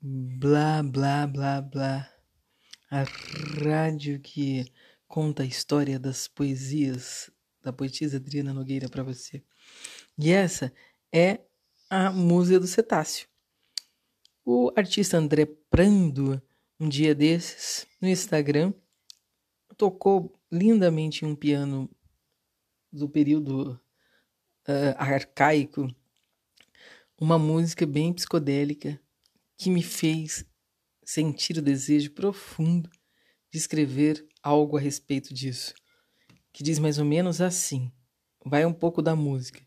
Blá, blá, blá, blá. A rádio que conta a história das poesias da poetisa Adriana Nogueira para você. E essa é a Musa do Cetáceo. O artista André Prando, um dia desses, no Instagram, tocou lindamente um piano do período uh, arcaico, uma música bem psicodélica que me fez sentir o desejo profundo de escrever algo a respeito disso, que diz mais ou menos assim: vai um pouco da música.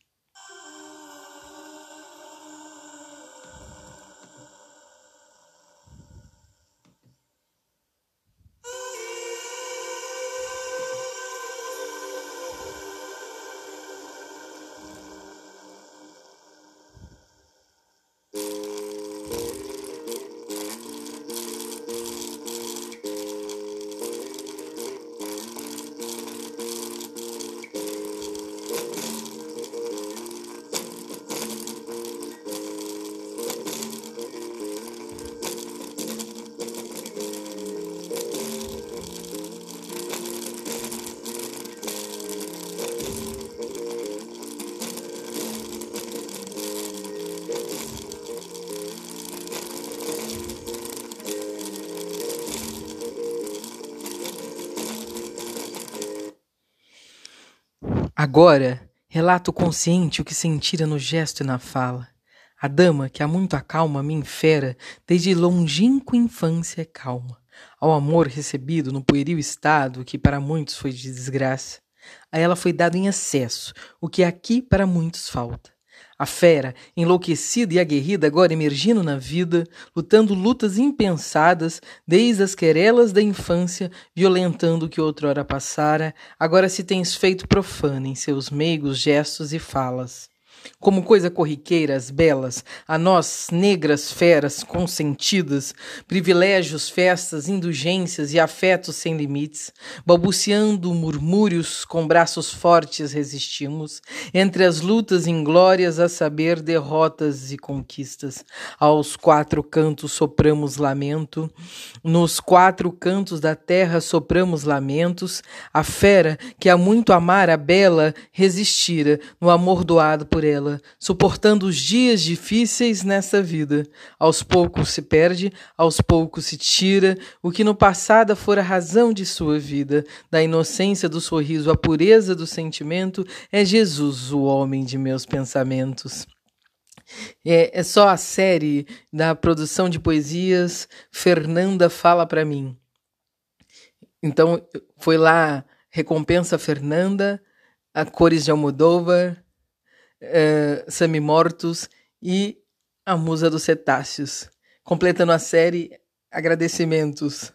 Agora, relato consciente o que sentira no gesto e na fala. A dama, que há muito acalma me infera, desde longínqua infância é calma, ao amor recebido no pueril estado que para muitos foi de desgraça. A ela foi dado em excesso, o que aqui para muitos falta. A fera, enlouquecida e aguerrida, agora emergindo na vida, lutando lutas impensadas, desde as querelas da infância, violentando o que outrora passara, agora se tens feito profana em seus meigos gestos e falas. Como coisa corriqueira, as belas, a nós, negras feras consentidas, privilégios, festas, indulgências e afetos sem limites, balbuciando murmúrios, com braços fortes resistimos, entre as lutas inglórias a saber derrotas e conquistas. Aos quatro cantos sopramos lamento, nos quatro cantos da terra sopramos lamentos, a fera que há muito amar a bela resistira no amor doado por ela suportando os dias difíceis nessa vida. Aos poucos se perde, aos poucos se tira o que no passado fora razão de sua vida. Da inocência do sorriso à pureza do sentimento, é Jesus o homem de meus pensamentos. É, é só a série da produção de poesias Fernanda Fala para mim. Então, foi lá Recompensa Fernanda, a Cores de Almodóvar, uh, Semi-Mortos e A Musa dos Cetáceos. Completando a série, agradecimentos.